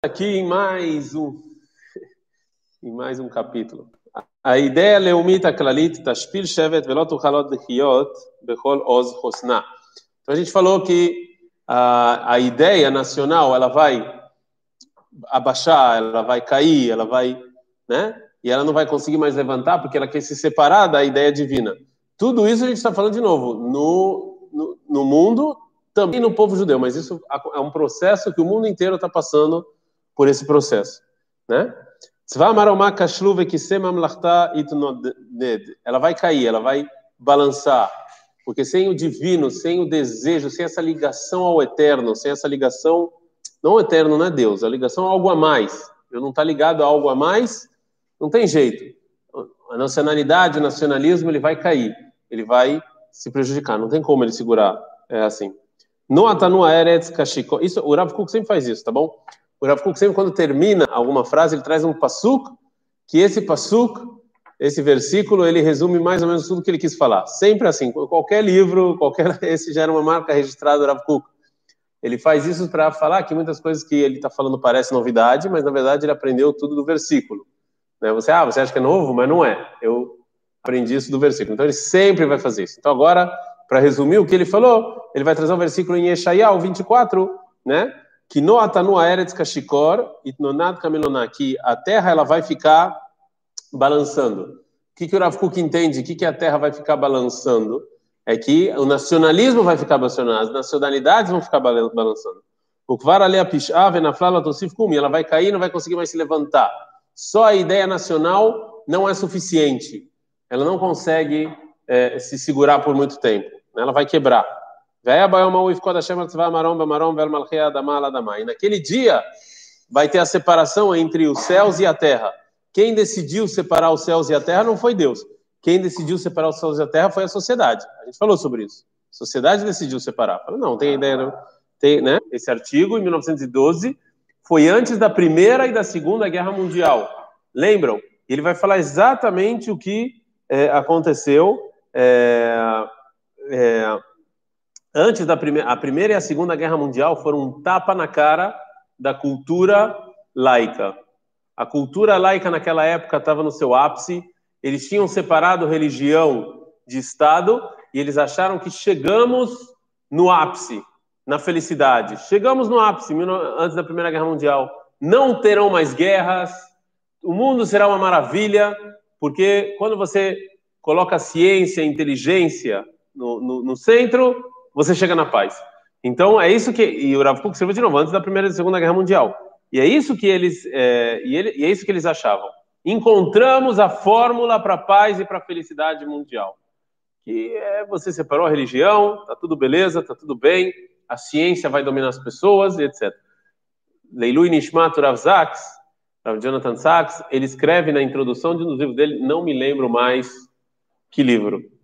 aqui em mais um em mais um capítulo. A ideia leumita klalit tashpil shevet velot uchalot lechiot bechol oz chosna. Então a gente falou que a, a ideia nacional ela vai abaixar, ela vai cair, ela vai, né? E ela não vai conseguir mais levantar porque ela quer se separar da ideia divina. Tudo isso a gente está falando de novo no, no, no mundo, também no povo judeu, mas isso é um processo que o mundo inteiro está passando por esse processo, né? Ela vai cair, ela vai balançar, porque sem o divino, sem o desejo, sem essa ligação ao eterno, sem essa ligação, não ao eterno, não é Deus, a ligação a algo a mais. Eu não estar tá ligado a algo a mais, não tem jeito. A nacionalidade, o nacionalismo, ele vai cair, ele vai se prejudicar, não tem como ele segurar, é assim. No Atanua Eretz Kashiko, isso, o Rav Kuk sempre faz isso, tá bom? O Rav Kuk sempre, quando termina alguma frase, ele traz um pasuk, que esse pasuk, esse versículo, ele resume mais ou menos tudo que ele quis falar. Sempre assim, qualquer livro, qualquer esse já era uma marca registrada do Rav Kuk. Ele faz isso para falar que muitas coisas que ele está falando parecem novidade, mas na verdade ele aprendeu tudo do versículo. Né? Você, ah, você acha que é novo, mas não é. Eu aprendi isso do versículo. Então ele sempre vai fazer isso. Então agora, para resumir o que ele falou, ele vai trazer um versículo em Yeshayahu 24, né? Que no atanu aeretz kashikor itnonad kamelonah, que a terra ela vai ficar balançando. O que, que o Rav Kuk entende? O que, que a terra vai ficar balançando? É que o nacionalismo vai ficar balançando, as nacionalidades vão ficar balançando. O Kvar ali apishave na flala tosif kumi, ela vai cair, não vai conseguir mais se levantar. Só a ideia nacional não é suficiente. Ela não consegue é, se segurar por muito tempo. Ela vai quebrar. E naquele dia vai ter a separação entre os céus e a terra. Quem decidiu separar os céus e a terra não foi Deus. Quem decidiu separar os céus e a terra foi a sociedade. A gente falou sobre isso. A sociedade decidiu separar. Não, tem ideia, não. Tem, né? Esse artigo, em 1912, foi antes da Primeira e da Segunda Guerra Mundial. Lembram? Ele vai falar exatamente o que é, aconteceu. É, é, antes da primeira, a primeira e a segunda guerra mundial foram um tapa na cara da cultura laica. A cultura laica naquela época estava no seu ápice. Eles tinham separado religião de Estado e eles acharam que chegamos no ápice, na felicidade. Chegamos no ápice antes da Primeira Guerra Mundial. Não terão mais guerras. O mundo será uma maravilha, porque quando você coloca ciência, a inteligência no, no, no centro, você chega na paz. Então é isso que e o Rav Kuk escreveu de novo antes da primeira e segunda guerra mundial. E é isso que eles é, e, ele, e é isso que eles achavam. Encontramos a fórmula para a paz e para a felicidade mundial. Que é você separou a religião, tá tudo beleza, tá tudo bem, a ciência vai dominar as pessoas, etc. Leilui Nishmat Rav Sachs, Rav Jonathan Sachs, ele escreve na introdução de um dos livros dele, não me lembro mais que livro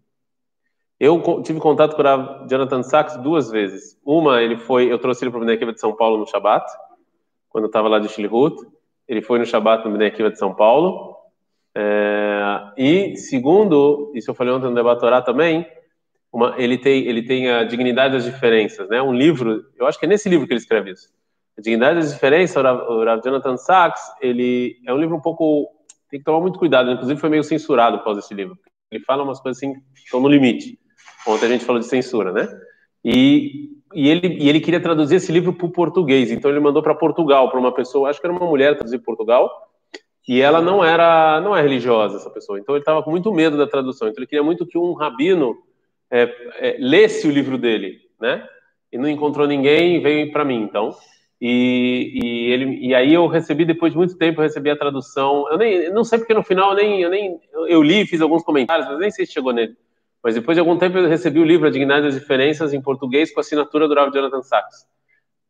eu tive contato com o Jonathan Sachs duas vezes. Uma, ele foi, eu trouxe ele para o Bnei de São Paulo no Shabat, quando eu estava lá de Shilhut. Ele foi no Shabat no Bnei de São Paulo. É, e segundo, isso eu falei ontem no Debatorá também, uma, ele tem ele tem a dignidade das diferenças, né? Um livro, eu acho que é nesse livro que ele escreve isso. A dignidade das diferenças, o Rav, Jonathan Sachs, ele é um livro um pouco tem que tomar muito cuidado, inclusive foi meio censurado após esse livro. Ele fala umas coisas assim que estão no limite. Ontem a gente falou de censura, né? E, e, ele, e ele queria traduzir esse livro para o português, então ele mandou para Portugal, para uma pessoa, acho que era uma mulher traduzir Portugal, e ela não era não é religiosa, essa pessoa. Então ele estava com muito medo da tradução, então ele queria muito que um rabino é, é, lesse o livro dele, né? E não encontrou ninguém, veio para mim, então. E, e, ele, e aí eu recebi, depois de muito tempo, eu recebi a tradução. Eu nem não sei porque no final eu nem, eu nem eu li, fiz alguns comentários, mas nem sei se chegou nele. Mas depois de algum tempo eu recebi o livro A Dignidade das Diferenças em português com a assinatura do Rav Jonathan Sachs.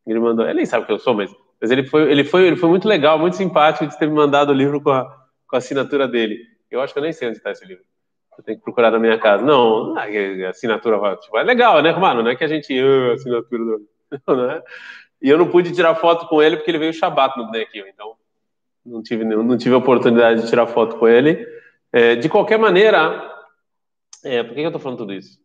Ele mandou, ele nem sabe que eu sou, mas, mas ele, foi, ele, foi, ele foi muito legal, muito simpático de ter me mandado o livro com a, com a assinatura dele. Eu acho que eu nem sei onde está esse livro. Eu tenho que procurar na minha casa. Não, a assinatura vai, tipo, é legal, né, Romano? Não é que a gente. Uh, assinatura do. Não, é? E eu não pude tirar foto com ele porque ele veio Shabat no bonequinho, então não tive, não tive oportunidade de tirar foto com ele. É, de qualquer maneira, é, por que eu estou falando tudo isso?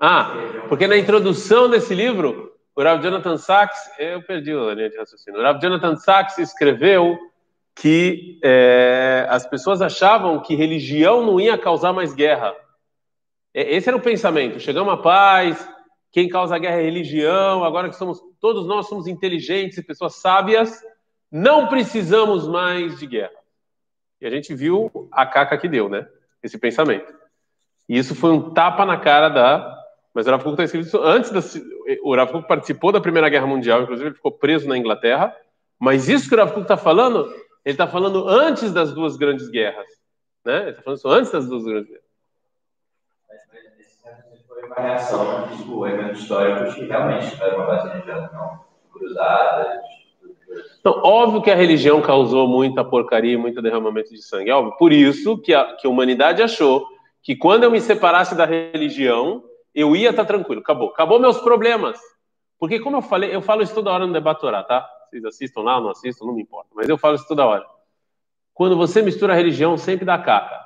Ah, porque na introdução desse livro, o Rav Jonathan Sachs, eu perdi a linha de raciocínio. O Rav Jonathan Sachs escreveu que é, as pessoas achavam que religião não ia causar mais guerra. Esse era o pensamento. Chegamos à paz, quem causa guerra é religião, agora que somos todos nós somos inteligentes e pessoas sábias, não precisamos mais de guerra. E a gente viu a caca que deu, né? Esse pensamento. E isso foi um tapa na cara da mas o Rav Kuk está escrito isso antes da. O Rav Kuk participou da Primeira Guerra Mundial, inclusive ele ficou preso na Inglaterra. Mas isso que o Rav Kuk está falando, ele está falando antes das duas grandes guerras. Né? Ele está falando isso antes das duas grandes guerras. Mas foi uma reação né? tipo, eventos históricos que realmente tiveram uma base religiosa, não cruzadas. Então, óbvio que a religião causou muita porcaria e muito derramamento de sangue. É óbvio. Por isso que a, que a humanidade achou que quando eu me separasse da religião, eu ia estar tá tranquilo, acabou. Acabou meus problemas. Porque, como eu falei, eu falo isso toda hora no Debatorá, tá? Vocês assistam lá, não assistam, não me importa. Mas eu falo isso toda hora. Quando você mistura a religião, sempre dá caca.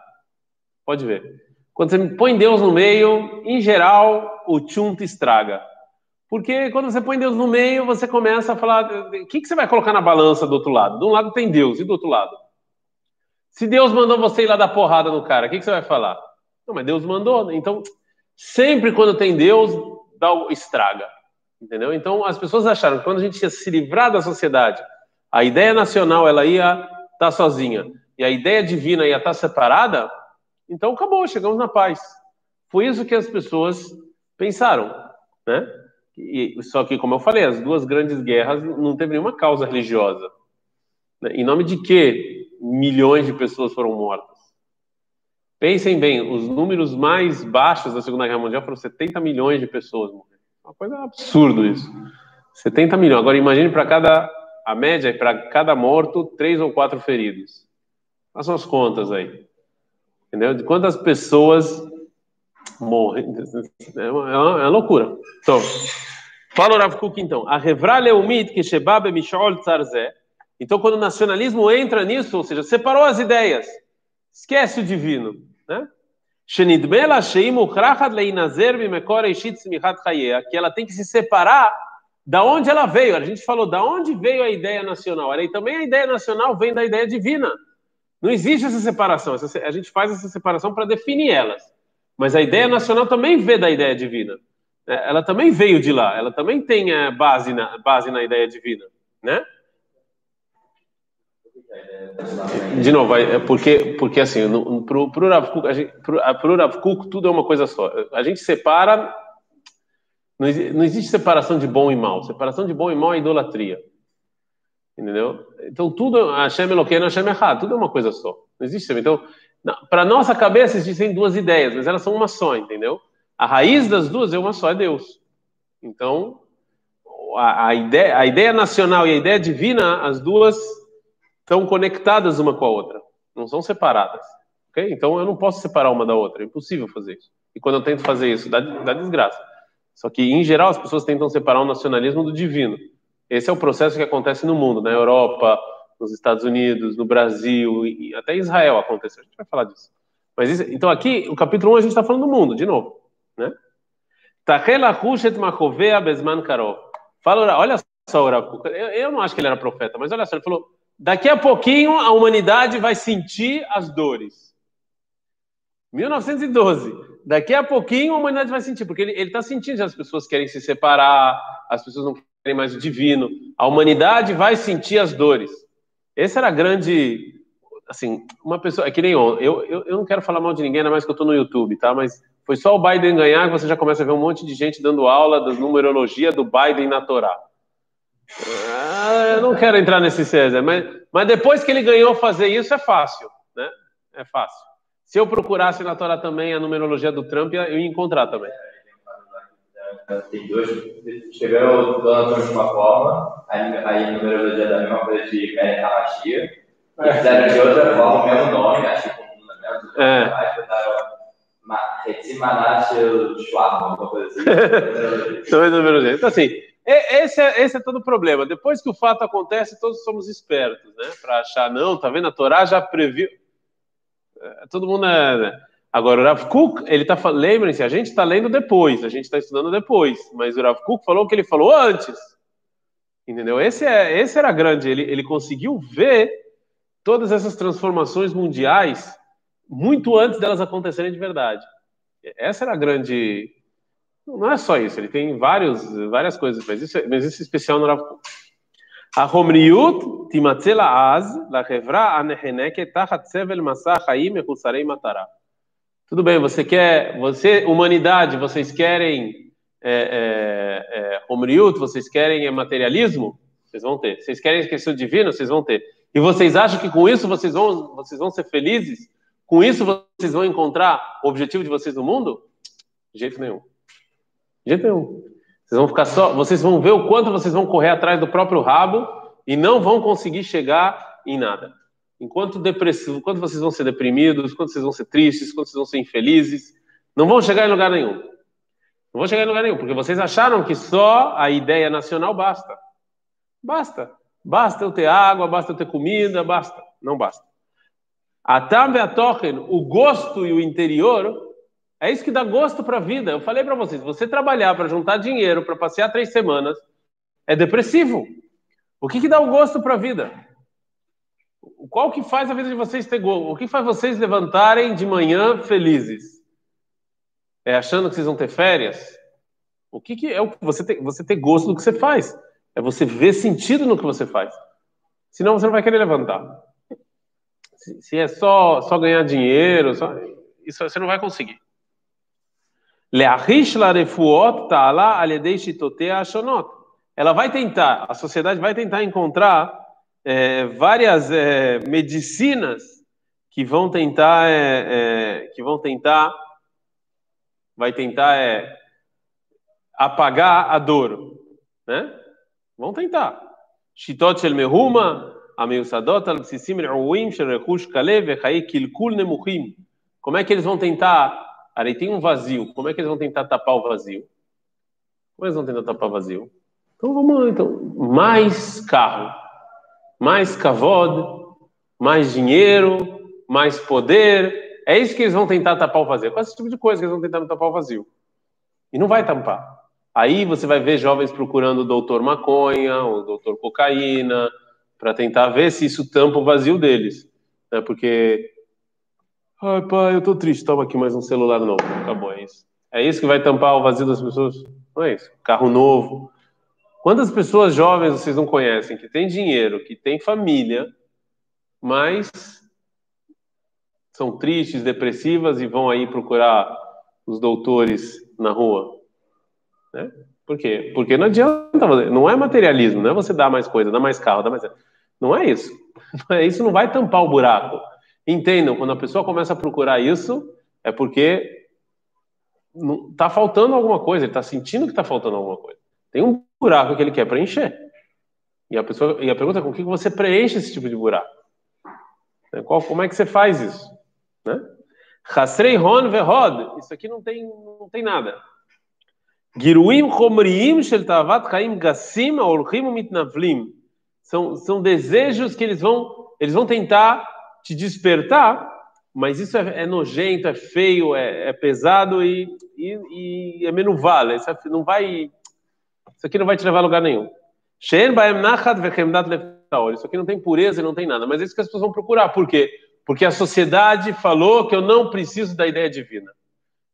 Pode ver. Quando você põe Deus no meio, em geral, o tchum te estraga. Porque quando você põe Deus no meio, você começa a falar: o que, que você vai colocar na balança do outro lado? De um lado tem Deus, e do outro lado? Se Deus mandou você ir lá dar porrada no cara, o que, que você vai falar? Não, mas Deus mandou. Né? Então, Sempre quando tem Deus, dá estraga. Entendeu? Então, as pessoas acharam que quando a gente ia se livrar da sociedade, a ideia nacional ela ia estar tá sozinha e a ideia divina ia estar tá separada, então acabou, chegamos na paz. Foi isso que as pessoas pensaram, né? E, só que, como eu falei, as duas grandes guerras não teve nenhuma causa religiosa. Né? Em nome de que milhões de pessoas foram mortas? Pensem bem, os números mais baixos da Segunda Guerra Mundial foram 70 milhões de pessoas morrendo. Uma coisa absurda isso. 70 milhões. Agora imagine para cada a média é para cada morto três ou quatro feridos. Façam as contas aí. Entendeu? De quantas pessoas morrem. É uma, é uma, é loucura. Então, fala o Rav Kuk, então. A Leumit que Shebab Mishol Tzarzé. Então, quando o nacionalismo entra nisso, ou seja, separou as ideias, esquece o divino né? Que ela tem que se separar da onde ela veio. A gente falou da onde veio a ideia nacional. E também a ideia nacional vem da ideia divina. Não existe essa separação. A gente faz essa separação para definir elas. Mas a ideia nacional também veio da ideia divina. É, ela também veio de lá. Ela também tem é, base na, base na ideia divina, né? De novo, é porque, porque assim, para o Rav Kuk, pro, Kuk, tudo é uma coisa só. A gente separa, não, não existe separação de bom e mal. Separação de bom e mal é idolatria. Entendeu? Então tudo, Hashem Eloqueno, Hashem errado, tudo é uma coisa só. Não existe. Então, para nossa cabeça existem duas ideias, mas elas são uma só, entendeu? A raiz das duas é uma só, é Deus. Então, a, a, ideia, a ideia nacional e a ideia divina, as duas estão conectadas uma com a outra, não são separadas. Okay? Então eu não posso separar uma da outra, é impossível fazer isso. E quando eu tento fazer isso, dá, dá desgraça. Só que, em geral, as pessoas tentam separar o nacionalismo do divino. Esse é o processo que acontece no mundo, na Europa, nos Estados Unidos, no Brasil, e até Israel aconteceu. A gente vai falar disso. Mas isso, então aqui, o capítulo 1, a gente está falando do mundo, de novo. Né? Fala, olha só, eu, eu não acho que ele era profeta, mas olha só, ele falou, Daqui a pouquinho a humanidade vai sentir as dores. 1912. Daqui a pouquinho a humanidade vai sentir, porque ele está sentindo que as pessoas querem se separar, as pessoas não querem mais o divino. A humanidade vai sentir as dores. Essa era a grande. Assim, uma pessoa. É que nem eu, eu, eu não quero falar mal de ninguém, ainda mais que eu estou no YouTube, tá? Mas foi só o Biden ganhar que você já começa a ver um monte de gente dando aula da numerologia do Biden na Torá. Ah, eu não quero entrar nesse César, mas, mas depois que ele ganhou fazer isso é fácil, né? É fácil. Se eu procurasse na Torá também a numerologia do Trump, eu ia encontrar também. Tem dois. Escreveu o Donald Trump de uma forma, aí, a numerologia da mesma coisa de Karen Hamashia, e fizeram de outra forma o mesmo nome, acho que com o mesmo é. botaram Retzimanat Schwab, alguma coisa assim. Então, assim, esse é, esse é todo o problema. Depois que o fato acontece, todos somos espertos, né? Para achar, não, tá vendo? A Torá já previu. É, todo mundo é. Né? Agora, o Rav Kuk, ele tá lembrem-se, a gente está lendo depois, a gente está estudando depois, mas o Rav Kuk falou o que ele falou antes. Entendeu? Esse, é, esse era grande, ele, ele conseguiu ver todas essas transformações mundiais muito antes delas acontecerem de verdade. Essa era a grande. Não é só isso, ele tem vários, várias coisas, mas isso, é, mas isso é especial no Rav Kuk. A Romriut timatzela az la revra aneheneke tachat sevel masah haim echusarei matará. Tudo bem, você quer, você, humanidade, vocês querem é, é, é vocês querem é materialismo? Vocês vão ter. Vocês querem esquecer o divino? Vocês vão ter. E vocês acham que com isso vocês vão, vocês vão ser felizes? Com isso vocês vão encontrar o objetivo de vocês no mundo? De jeito nenhum. De. Vocês vão ficar só, vocês vão ver o quanto vocês vão correr atrás do próprio rabo e não vão conseguir chegar em nada. Enquanto depressivo, quanto vocês vão ser deprimidos, quanto vocês vão ser tristes, quanto vocês vão ser infelizes, não vão chegar em lugar nenhum. Não vão chegar em lugar nenhum, porque vocês acharam que só a ideia nacional basta. Basta. Basta eu ter água, basta eu ter comida, basta. Não basta. A tambe o gosto e o interior, é isso que dá gosto para a vida. Eu falei para vocês, você trabalhar para juntar dinheiro para passear três semanas é depressivo. O que, que dá o gosto para a vida? Qual que faz a vida de vocês ter gol? O que faz vocês levantarem de manhã felizes? É achando que vocês vão ter férias? O que, que é o que você ter, você ter gosto do que você faz? É você ver sentido no que você faz. Senão você não vai querer levantar. Se, se é só, só ganhar dinheiro, só, isso você não vai conseguir. Ela vai tentar, a sociedade vai tentar encontrar é, várias é, medicinas que vão tentar, é, é que vão tentar, vai tentar é, apagar a dor, né? Vão tentar. Shitot shel mehuma, המיוסדות על בסיסים רעועים של רכוש קלה וחיי קלקול נמוכים. Como é que eles vão tentar? Aí tem um vazio. Como é que eles vão tentar tapar o vazio? Como eles vão tentar tapar o vazio? Então vamos lá, então. Mais carro mais kavod, mais dinheiro, mais poder. É isso que eles vão tentar tapar o vazio. Qual esse tipo de coisa que eles vão tentar tapar o vazio? E não vai tampar. Aí você vai ver jovens procurando o doutor maconha, o doutor cocaína, para tentar ver se isso tampa o vazio deles. Né? Porque, ai pai, eu tô triste, toma aqui mais um celular novo. Acabou, é isso. É isso que vai tampar o vazio das pessoas? Não é isso. Carro novo, Quantas pessoas jovens vocês não conhecem que têm dinheiro, que têm família, mas são tristes, depressivas e vão aí procurar os doutores na rua? Né? Por quê? Porque não adianta, não é materialismo, não é você dar mais coisa, dar mais carro, dar mais. Não é isso. Isso não vai tampar o buraco. Entendam, quando a pessoa começa a procurar isso, é porque está faltando alguma coisa, ele está sentindo que está faltando alguma coisa. Tem um buraco que ele quer preencher. E a, pessoa, e a pergunta é com que você preenche esse tipo de buraco? Né? Qual, como é que você faz isso? Né? Ron Verod. Isso aqui não tem, não tem nada. Giruim Chomriim Shel Tavat Chaim Gassim Orchim Mitnavlim. São, são desejos que eles vão, eles vão tentar te despertar, mas isso é, é nojento, é feio, é, é pesado e, e, e é menuvale. Isso não vai isso aqui não vai te levar a lugar nenhum. Isso aqui não tem pureza não tem nada. Mas é isso que as pessoas vão procurar. Por quê? Porque a sociedade falou que eu não preciso da ideia divina.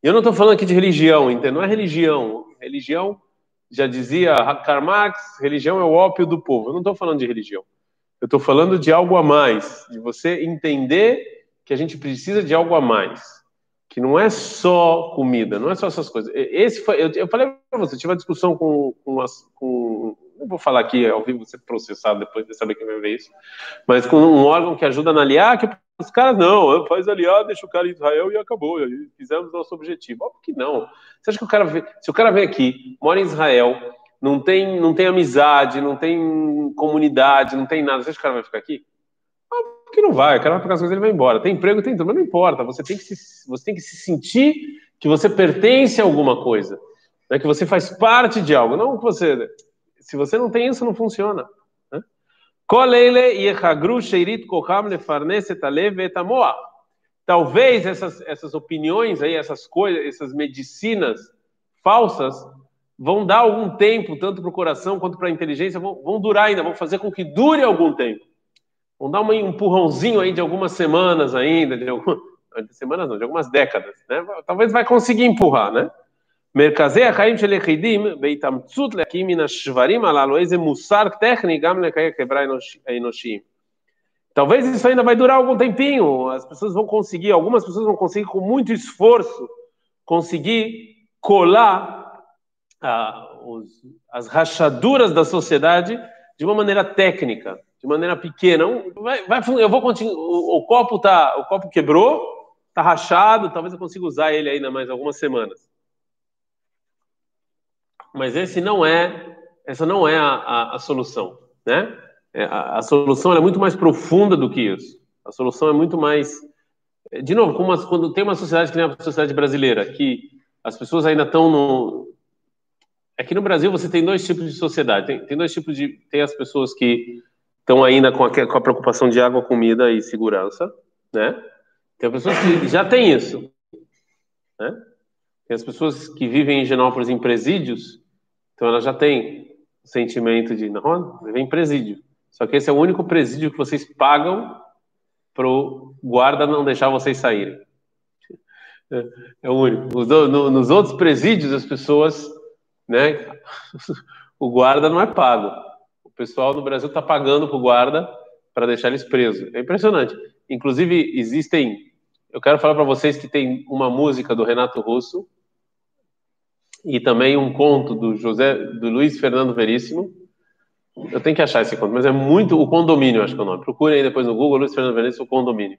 Eu não estou falando aqui de religião, entende? Não é religião. Religião, já dizia Karl Marx, religião é o ópio do povo. Eu não estou falando de religião. Eu estou falando de algo a mais. De você entender que a gente precisa de algo a mais que não é só comida, não é só essas coisas. Esse foi, eu, eu falei para você, tive uma discussão com, com, as, com, não vou falar aqui ao vivo, você processado depois de saber quem vai ver isso, mas com um órgão que ajuda a analisar, que os caras não, faz aliar, deixa o cara em Israel e acabou, fizemos nosso objetivo. Óbvio que não. Você acha que o cara, vem, se o cara vem aqui, mora em Israel, não tem, não tem amizade, não tem comunidade, não tem nada, você acha que o cara vai ficar aqui? que não vai, o cara vai pegar as coisas ele vai embora. Tem emprego, tem tudo, mas não importa. Você tem que se, você tem que se sentir que você pertence a alguma coisa, né? que você faz parte de algo. Não que você. Se você não tem isso, não funciona. Né? talvez essas, essas opiniões aí, essas coisas, essas medicinas falsas, vão dar algum tempo, tanto para o coração quanto para a inteligência, vão, vão, durar ainda, vão fazer com que dure algum tempo. Vão dar um empurrãozinho aí de algumas semanas ainda, de algumas semanas não, de algumas décadas, né? Talvez vai conseguir empurrar, né? מרכזי החיים של יחידים בהתאמצות להקים מן השברים הללו איזה מוסר טכני גם לחיי החברה האנושיים. Talvez isso ainda vai durar algum tempinho. As pessoas vão conseguir, algumas pessoas vão conseguir com muito esforço, conseguir colar ah, os, as rachaduras da sociedade de uma maneira técnica, de maneira pequena. Vai, vai, eu vou continuar. O, o, copo tá, o copo quebrou, tá rachado. Talvez eu consiga usar ele ainda mais algumas semanas. Mas esse não é, essa não é a, a, a solução, né? É, a, a, solução é muito mais profunda do que isso. A solução é muito mais, de novo, quando tem uma sociedade que nem a sociedade brasileira, que as pessoas ainda estão no, aqui no Brasil você tem dois tipos de sociedade. Tem, tem dois tipos de, tem as pessoas que estão ainda com a, com a preocupação de água, comida e segurança, né? Tem pessoas que já têm isso, né? Tem as pessoas que vivem em Genópolis em presídios, então elas já têm o sentimento de, não, viver em presídio. Só que esse é o único presídio que vocês pagam para o guarda não deixar vocês saírem. É, é o único. No, nos outros presídios, as pessoas, né, o guarda não é pago. O pessoal no Brasil está pagando para o guarda para deixar eles presos. É impressionante. Inclusive, existem. Eu quero falar para vocês que tem uma música do Renato Russo, e também um conto do José, do Luiz Fernando Veríssimo. Eu tenho que achar esse conto, mas é muito o condomínio, acho que é o nome. Procurem aí depois no Google Luiz Fernando Veríssimo, o condomínio.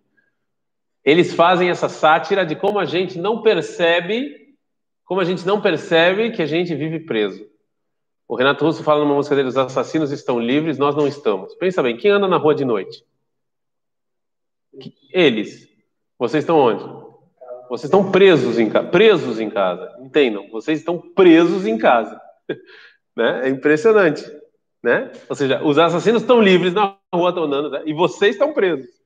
Eles fazem essa sátira de como a gente não percebe, como a gente não percebe que a gente vive preso. O Renato Russo fala numa música dele: os assassinos estão livres, nós não estamos. Pensa bem, quem anda na rua de noite? Eles. Vocês estão onde? Vocês estão presos em casa, presos em casa. Entendam, vocês estão presos em casa. né? É impressionante, né? Ou seja, os assassinos estão livres na rua, estão andando, né? e vocês estão presos.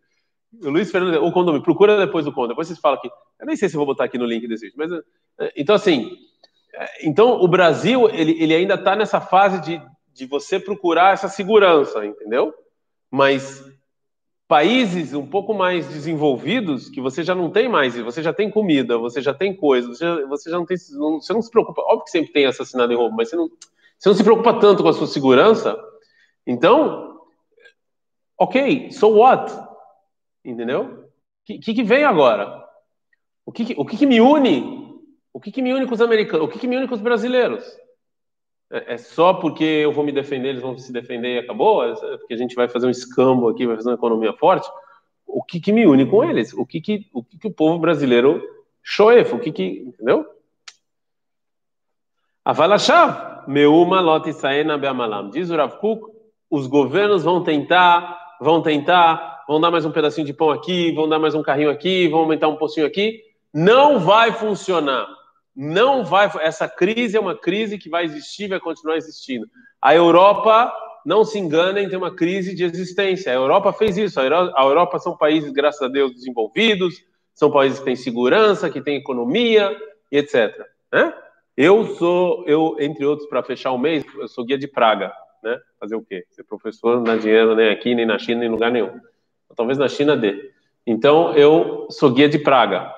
O Luiz Fernando, o condomínio, procura depois do conto, depois vocês falam aqui. Eu nem sei se vou botar aqui no link desse vídeo, mas é, então assim, é, então o Brasil ele, ele ainda está nessa fase de, de você procurar essa segurança, entendeu? Mas países um pouco mais desenvolvidos que você já não tem mais, você já tem comida, você já tem coisa, você já, você já não tem, não, você não se preocupa. Óbvio que sempre tem assassinato em roubo, mas você não, você não se preocupa tanto com a sua segurança. Então, ok, so what? Entendeu? O que, que, vem agora? O que, o que, me une? O que, me une com os americanos? O que, me une com os brasileiros? É, é só porque eu vou me defender, eles vão se defender e acabou? É porque a gente vai fazer um escambo aqui, vai fazer uma economia forte? O que, me une com eles? O que, o, que, o povo brasileiro shoef? O que que, entendeu? Avalachav, meuma lot isaena beamalam. Diz o Rav Kuk, os governos vão tentar, vão tentar, vão dar mais um pedacinho de pão aqui, vão dar mais um carrinho aqui, vão aumentar um pocinho aqui. Não vai funcionar não vai. Essa crise é uma crise que vai existir, vai continuar existindo. A Europa, não se enganem, tem uma crise de existência. A Europa fez isso. A Europa são países, graças a Deus, desenvolvidos, são países que têm segurança, que têm economia etc. Né? Eu sou, eu entre outros, para fechar o mês, eu sou guia de Praga. Né? Fazer o quê? Ser professor não dá dinheiro nem aqui, nem na China, nem em lugar nenhum. Talvez na China dê. Então, eu sou guia de Praga.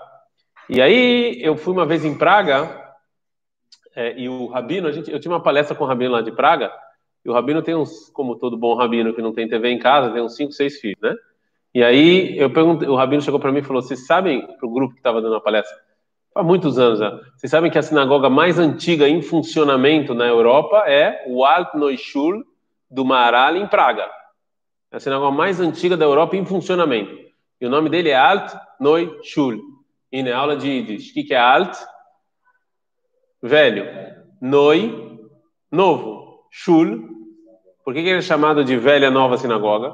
E aí eu fui uma vez em Praga é, e o Rabino, a gente, eu tinha uma palestra com o Rabino lá de Praga, e o Rabino tem uns, como todo bom Rabino que não tem TV em casa, tem uns 5, 6 filhos, né? E aí eu perguntei, o Rabino chegou para mim e falou: Vocês sabem, para o grupo que estava dando a palestra, há muitos anos já, vocês sabem que a sinagoga mais antiga em funcionamento na Europa é o Alt Neuschul do Maral em Praga. É a sinagoga mais antiga da Europa em funcionamento. E o nome dele é Alt Neuschul. E aula de Yiddish. O que, que é alt? Velho. Noi, novo. Shul. Por que, que ele é chamado de velha nova sinagoga?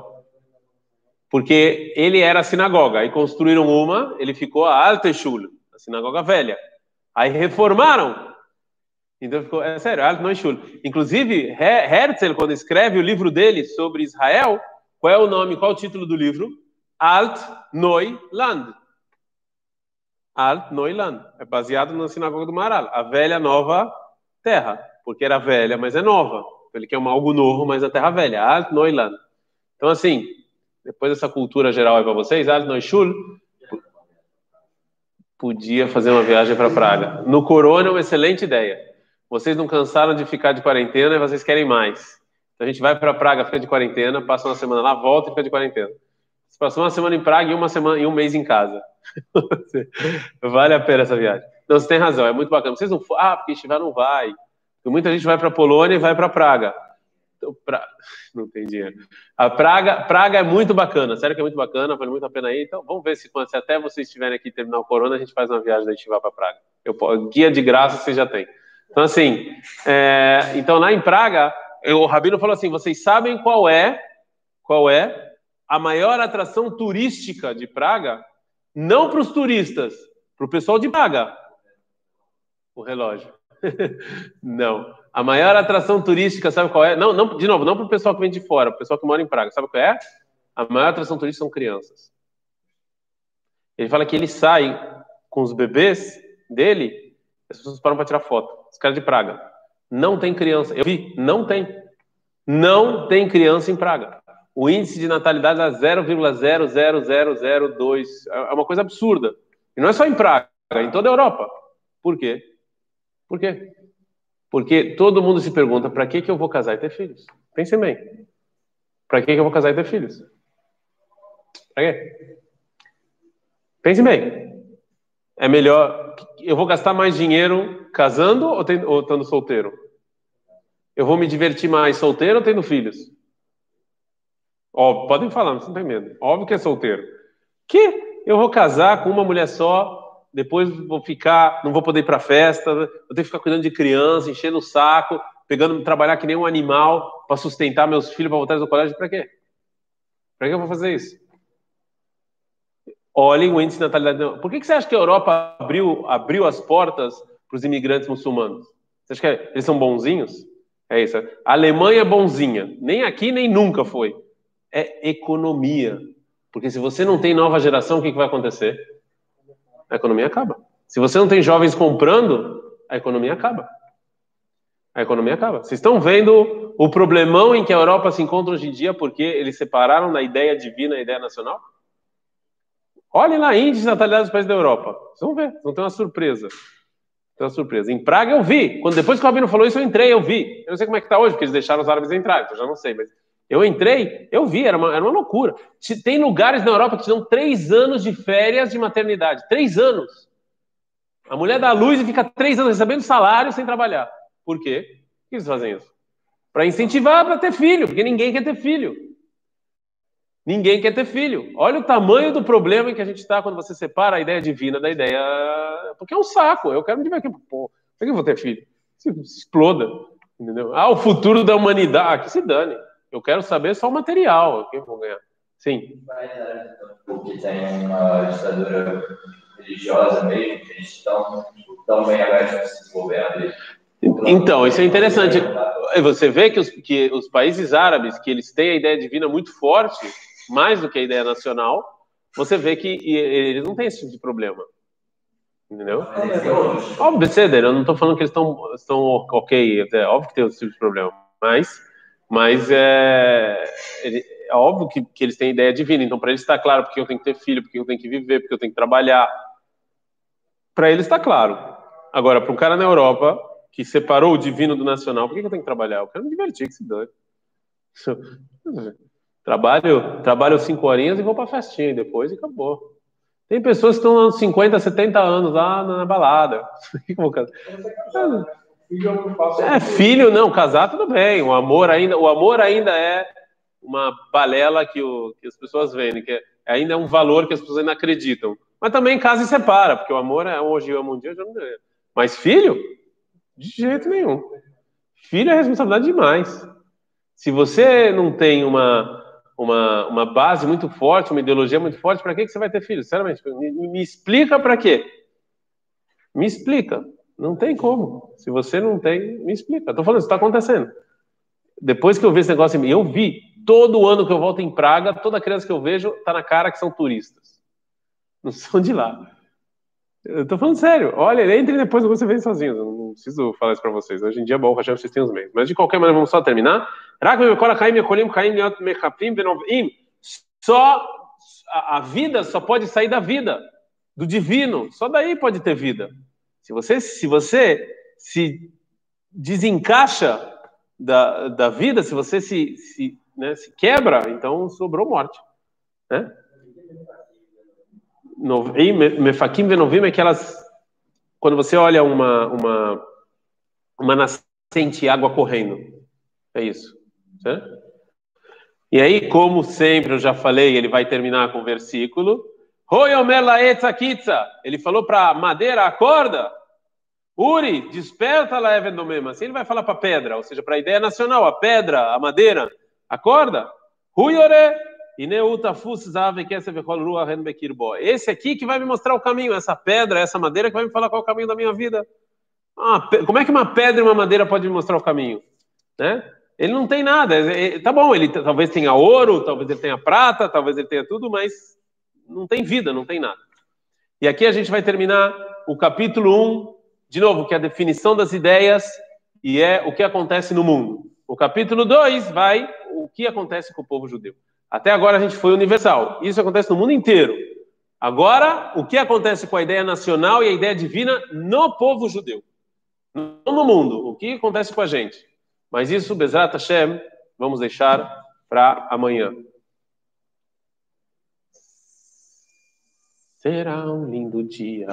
Porque ele era a sinagoga. Aí construíram uma, ele ficou a Alte Shul, a sinagoga velha. Aí reformaram. Então ficou, é sério, Alt Noi Shul. Inclusive, Herzl, quando escreve o livro dele sobre Israel, qual é o nome, qual é o título do livro? Alt Noi Land Alt Neuland. É baseado na sinagoga do Maral. A velha nova terra. Porque era velha, mas é nova. Ele quer algo novo, mas a terra velha. Alt Neuland. Então, assim, depois dessa cultura geral aí para vocês, Alt Neuschul, podia fazer uma viagem para Praga. No Corona é uma excelente ideia. Vocês não cansaram de ficar de quarentena e vocês querem mais. A gente vai para Praga, fica de quarentena, passa uma semana lá, volta e fica de quarentena. Você passou uma semana em Praga e uma semana e um mês em casa. vale a pena essa viagem. Não, você tem razão, é muito bacana. Vocês não ah, porque estiver não vai. Muita gente vai para Polônia e vai para Praga. Então, pra... Não tem dinheiro. A Praga, Praga é muito bacana, sério que é muito bacana, vale muito a pena ir. Então, vamos ver se, se até vocês estiverem aqui terminar o corona, a gente faz uma viagem da Estiva para Praga. Eu, guia de graça você já tem. Então, assim, é, então lá em Praga, o Rabino falou assim: vocês sabem qual é, qual é a maior atração turística de Praga? Não para os turistas, para o pessoal de Praga. O relógio. não. A maior atração turística, sabe qual é? Não, não de novo, não para o pessoal que vem de fora, para o pessoal que mora em Praga. Sabe qual é? A maior atração turística são crianças. Ele fala que ele sai com os bebês dele, as pessoas param para tirar foto. Os caras de Praga. Não tem criança. Eu vi, não tem. Não tem criança em Praga. O índice de natalidade é 0,00002. É uma coisa absurda. E não é só em Praga, é em toda a Europa. Por quê? Por quê? Porque todo mundo se pergunta: para que, que eu vou casar e ter filhos? Pense bem. Para que, que eu vou casar e ter filhos? Para quê? Pense bem. É melhor. Eu vou gastar mais dinheiro casando ou, tendo, estando solteiro? Eu vou me divertir mais solteiro ou tendo filhos? Óbvio, podem falar, não tem medo. Óbvio que é solteiro. Que eu vou casar com uma mulher só, depois vou ficar, não vou poder ir para festa, vou ter que ficar cuidando de criança, enchendo o saco, pegando, trabalhar que nem um animal para sustentar meus filhos para voltar do colégio. Para quê? Para que eu vou fazer isso? Olhem o índice de natalidade. Por que, que você acha que a Europa abriu, abriu as portas para os imigrantes muçulmanos? Você acha que eles são bonzinhos? É isso. A Alemanha é bonzinha. Nem aqui, nem nunca foi. É economia. Porque se você não tem nova geração, o que, que vai acontecer? A economia acaba. Se você não tem jovens comprando, a economia acaba. A economia acaba. Vocês estão vendo o problemão em que a Europa se encontra hoje em dia porque eles separaram da ideia divina a ideia nacional? Olhem lá, índice de natalidade dos países da Europa. Vocês vão ver, vão ter uma surpresa. Tem uma surpresa. Em Praga eu vi. Quando depois que o Rabino falou isso, eu entrei, eu vi. Eu não sei como é que está hoje, porque eles deixaram os árabes entrarem, então já não sei, mas eu entrei, eu vi, era uma, era uma loucura. Tem lugares na Europa que te dão três anos de férias de maternidade. Três anos. A mulher dá luz e fica três anos recebendo salário sem trabalhar. Por quê? Por que eles fazem isso? Para incentivar para ter filho, porque ninguém quer ter filho. Ninguém quer ter filho. Olha o tamanho do problema em que a gente está quando você separa a ideia divina da ideia. Porque é um saco. Eu quero me divertir. Pô, por que eu vou ter filho? Se exploda. Entendeu? Ah, o futuro da humanidade. Ah, que se dane. Eu quero saber só o material. que eu vou ganhar? Sim. Porque tem uma ditadura religiosa mesmo, que eles estão tão bem abertos a se desenvolvendo. Então, isso é interessante. Você vê que os, que os países árabes, que eles têm a ideia divina muito forte, mais do que a ideia nacional, você vê que eles não têm esse tipo de problema. Entendeu? Óbvio, Ceder, eu não estou falando que eles estão, estão ok, é óbvio que tem esse tipo de problema, mas, mas é, é óbvio que, que eles têm ideia divina, então para eles está claro porque eu tenho que ter filho, porque eu tenho que viver, porque eu tenho que trabalhar. Para eles está claro. Agora, para um cara na Europa que separou o divino do nacional, por que, que eu tenho que trabalhar? Eu quero me divertir, que se dane. Trabalho, trabalho cinco horinhas e vou para festinha depois e acabou. Tem pessoas que estão 50, 70 anos lá na, balada. É, filho não, casar tudo bem. O amor ainda, o amor ainda é uma balela que, o, que as pessoas vendem, que é, ainda é um valor que as pessoas ainda acreditam. Mas também casa e separa, porque o amor é hoje amo um dia, hoje amo um Mas filho, de jeito nenhum. Filho é responsabilidade demais. Se você não tem uma uma, uma base muito forte, uma ideologia muito forte, para que, você vai ter filho? Sinceramente, me, me explica para quê? Me explica. Não tem como. Se você não tem, me explica. Estou falando, isso está acontecendo. Depois que eu vi esse negócio, eu vi, todo ano que eu volto em Praga, toda criança que eu vejo está na cara que são turistas. Não são de lá. Eu tô falando sério. Olha, entre depois você vem sozinho. Eu não preciso falar isso pra vocês. Hoje em dia, bom, Hashem, vocês têm os meios. Mas de qualquer maneira, vamos só terminar. Só a vida só pode sair da vida, do divino. Só daí pode ter vida. Se você se, você se desencaixa da, da vida, se você se, se, né, se quebra, então sobrou morte. Né? Mefakim venovim é que elas, quando você olha uma, uma, uma nascente água correndo, é isso. E aí, como sempre eu já falei, ele vai terminar com o versículo. Ele falou para a madeira, acorda. Uri, desperta lá, Evendomema. Assim ele vai falar para a pedra, ou seja, para a ideia nacional, a pedra, a madeira, acorda. Esse aqui que vai me mostrar o caminho, essa pedra, essa madeira que vai me falar qual é o caminho da minha vida. Ah, como é que uma pedra e uma madeira podem me mostrar o caminho? Né? Ele não tem nada. Tá bom, ele talvez tenha ouro, talvez ele tenha prata, talvez ele tenha tudo, mas não tem vida, não tem nada. E aqui a gente vai terminar o capítulo 1, de novo, que é a definição das ideias e é o que acontece no mundo. O capítulo 2 vai o que acontece com o povo judeu. Até agora a gente foi universal. Isso acontece no mundo inteiro. Agora, o que acontece com a ideia nacional e a ideia divina no povo judeu? Não no mundo. O que acontece com a gente? Mas isso, Bezrat Hashem, vamos deixar para amanhã. Será um lindo dia.